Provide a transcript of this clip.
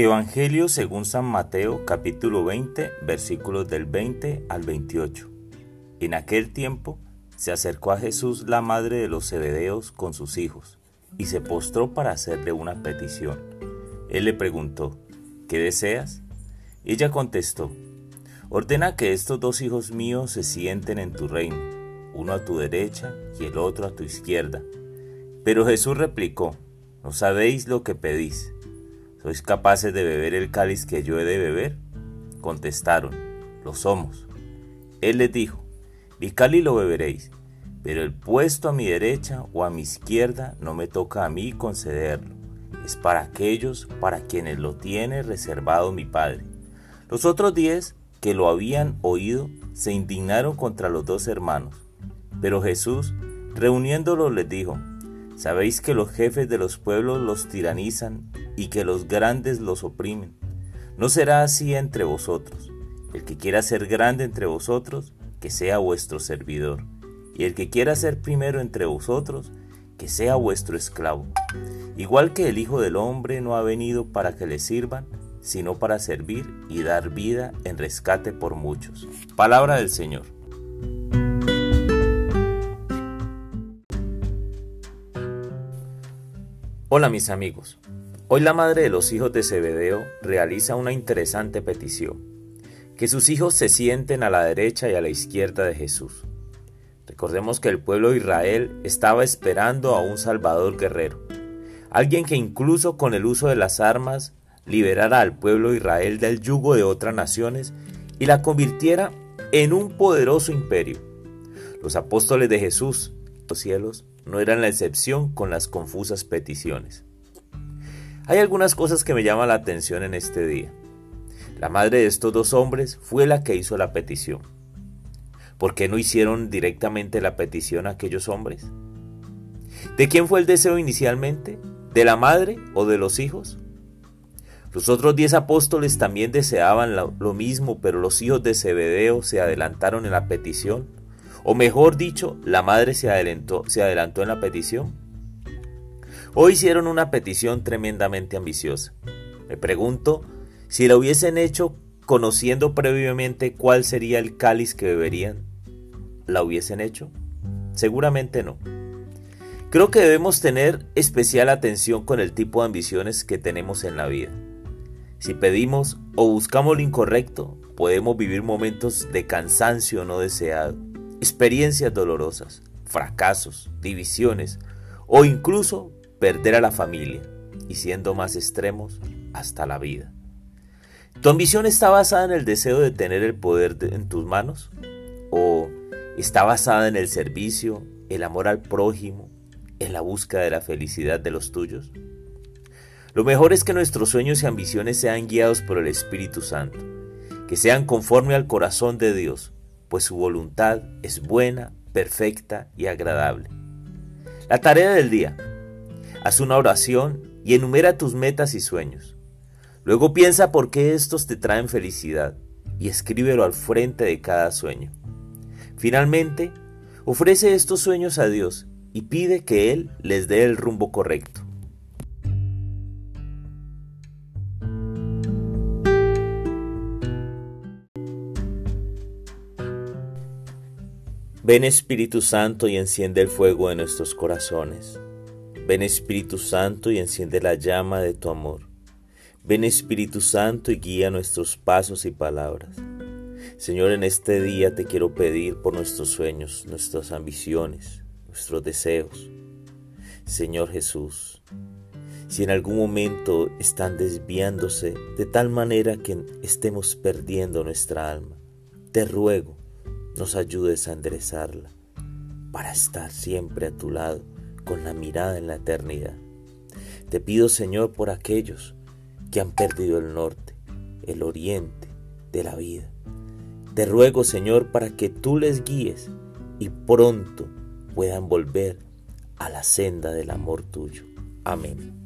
Evangelio según San Mateo capítulo 20 versículos del 20 al 28. En aquel tiempo se acercó a Jesús la madre de los Zebedeos con sus hijos y se postró para hacerle una petición. Él le preguntó, ¿qué deseas? Ella contestó, ordena que estos dos hijos míos se sienten en tu reino, uno a tu derecha y el otro a tu izquierda. Pero Jesús replicó, no sabéis lo que pedís. ¿Sois capaces de beber el cáliz que yo he de beber? Contestaron, lo somos. Él les dijo, mi cáliz lo beberéis, pero el puesto a mi derecha o a mi izquierda no me toca a mí concederlo. Es para aquellos para quienes lo tiene reservado mi Padre. Los otros diez que lo habían oído se indignaron contra los dos hermanos. Pero Jesús, reuniéndolos, les dijo, Sabéis que los jefes de los pueblos los tiranizan y que los grandes los oprimen. No será así entre vosotros. El que quiera ser grande entre vosotros, que sea vuestro servidor. Y el que quiera ser primero entre vosotros, que sea vuestro esclavo. Igual que el Hijo del Hombre no ha venido para que le sirvan, sino para servir y dar vida en rescate por muchos. Palabra del Señor. Hola mis amigos. Hoy la madre de los hijos de Zebedeo realiza una interesante petición, que sus hijos se sienten a la derecha y a la izquierda de Jesús. Recordemos que el pueblo de Israel estaba esperando a un Salvador guerrero, alguien que incluso con el uso de las armas liberara al pueblo de Israel del yugo de otras naciones y la convirtiera en un poderoso imperio. Los apóstoles de Jesús, los cielos, no eran la excepción con las confusas peticiones. Hay algunas cosas que me llaman la atención en este día. La madre de estos dos hombres fue la que hizo la petición. ¿Por qué no hicieron directamente la petición a aquellos hombres? ¿De quién fue el deseo inicialmente? ¿De la madre o de los hijos? Los otros diez apóstoles también deseaban lo, mismo, pero los hijos de Zebedeo se adelantaron en la petición. O mejor dicho, la madre se adelantó, se adelantó en la petición. Hoy hicieron una petición tremendamente ambiciosa. Me pregunto si la hubiesen hecho conociendo previamente cuál sería el cáliz que beberían. ¿La hubiesen hecho? Seguramente no. Creo que debemos tener especial atención con el tipo de ambiciones que tenemos en la vida. Si pedimos o buscamos lo incorrecto, podemos vivir momentos de cansancio no deseado, experiencias dolorosas, fracasos, divisiones o incluso perder a la familia y siendo más extremos, hasta la vida. ¿Tu ambición está basada en el deseo de tener el poder en tus manos? ¿O está basada en el servicio, el amor al prójimo, en la búsqueda de la felicidad de los tuyos? Lo mejor es que nuestros sueños y ambiciones sean guiados por el Espíritu Santo, que sean conforme al corazón de Dios, pues su voluntad es buena, perfecta y agradable. La tarea del día Haz una oración y enumera tus metas y sueños. Luego piensa por qué estos te traen felicidad y escríbelo al frente de cada sueño. Finalmente, ofrece estos sueños a Dios y pide que Él les dé el rumbo correcto. Ven Espíritu Santo y enciende el fuego de nuestros corazones. Ven Espíritu Santo y enciende la llama de tu amor. Ven Espíritu Santo y guía nuestros pasos y palabras. Señor, en este día te quiero pedir por nuestros sueños, nuestras ambiciones, nuestros deseos. Señor Jesús, si en algún momento están desviándose de tal manera que estemos perdiendo nuestra alma, te ruego nos ayudes a enderezarla para estar siempre a tu lado con la mirada en la eternidad. Te pido, Señor, por aquellos que han perdido el norte, el oriente de la vida. Te ruego, Señor, para que tú les guíes y pronto puedan volver a la senda del amor tuyo. Amén.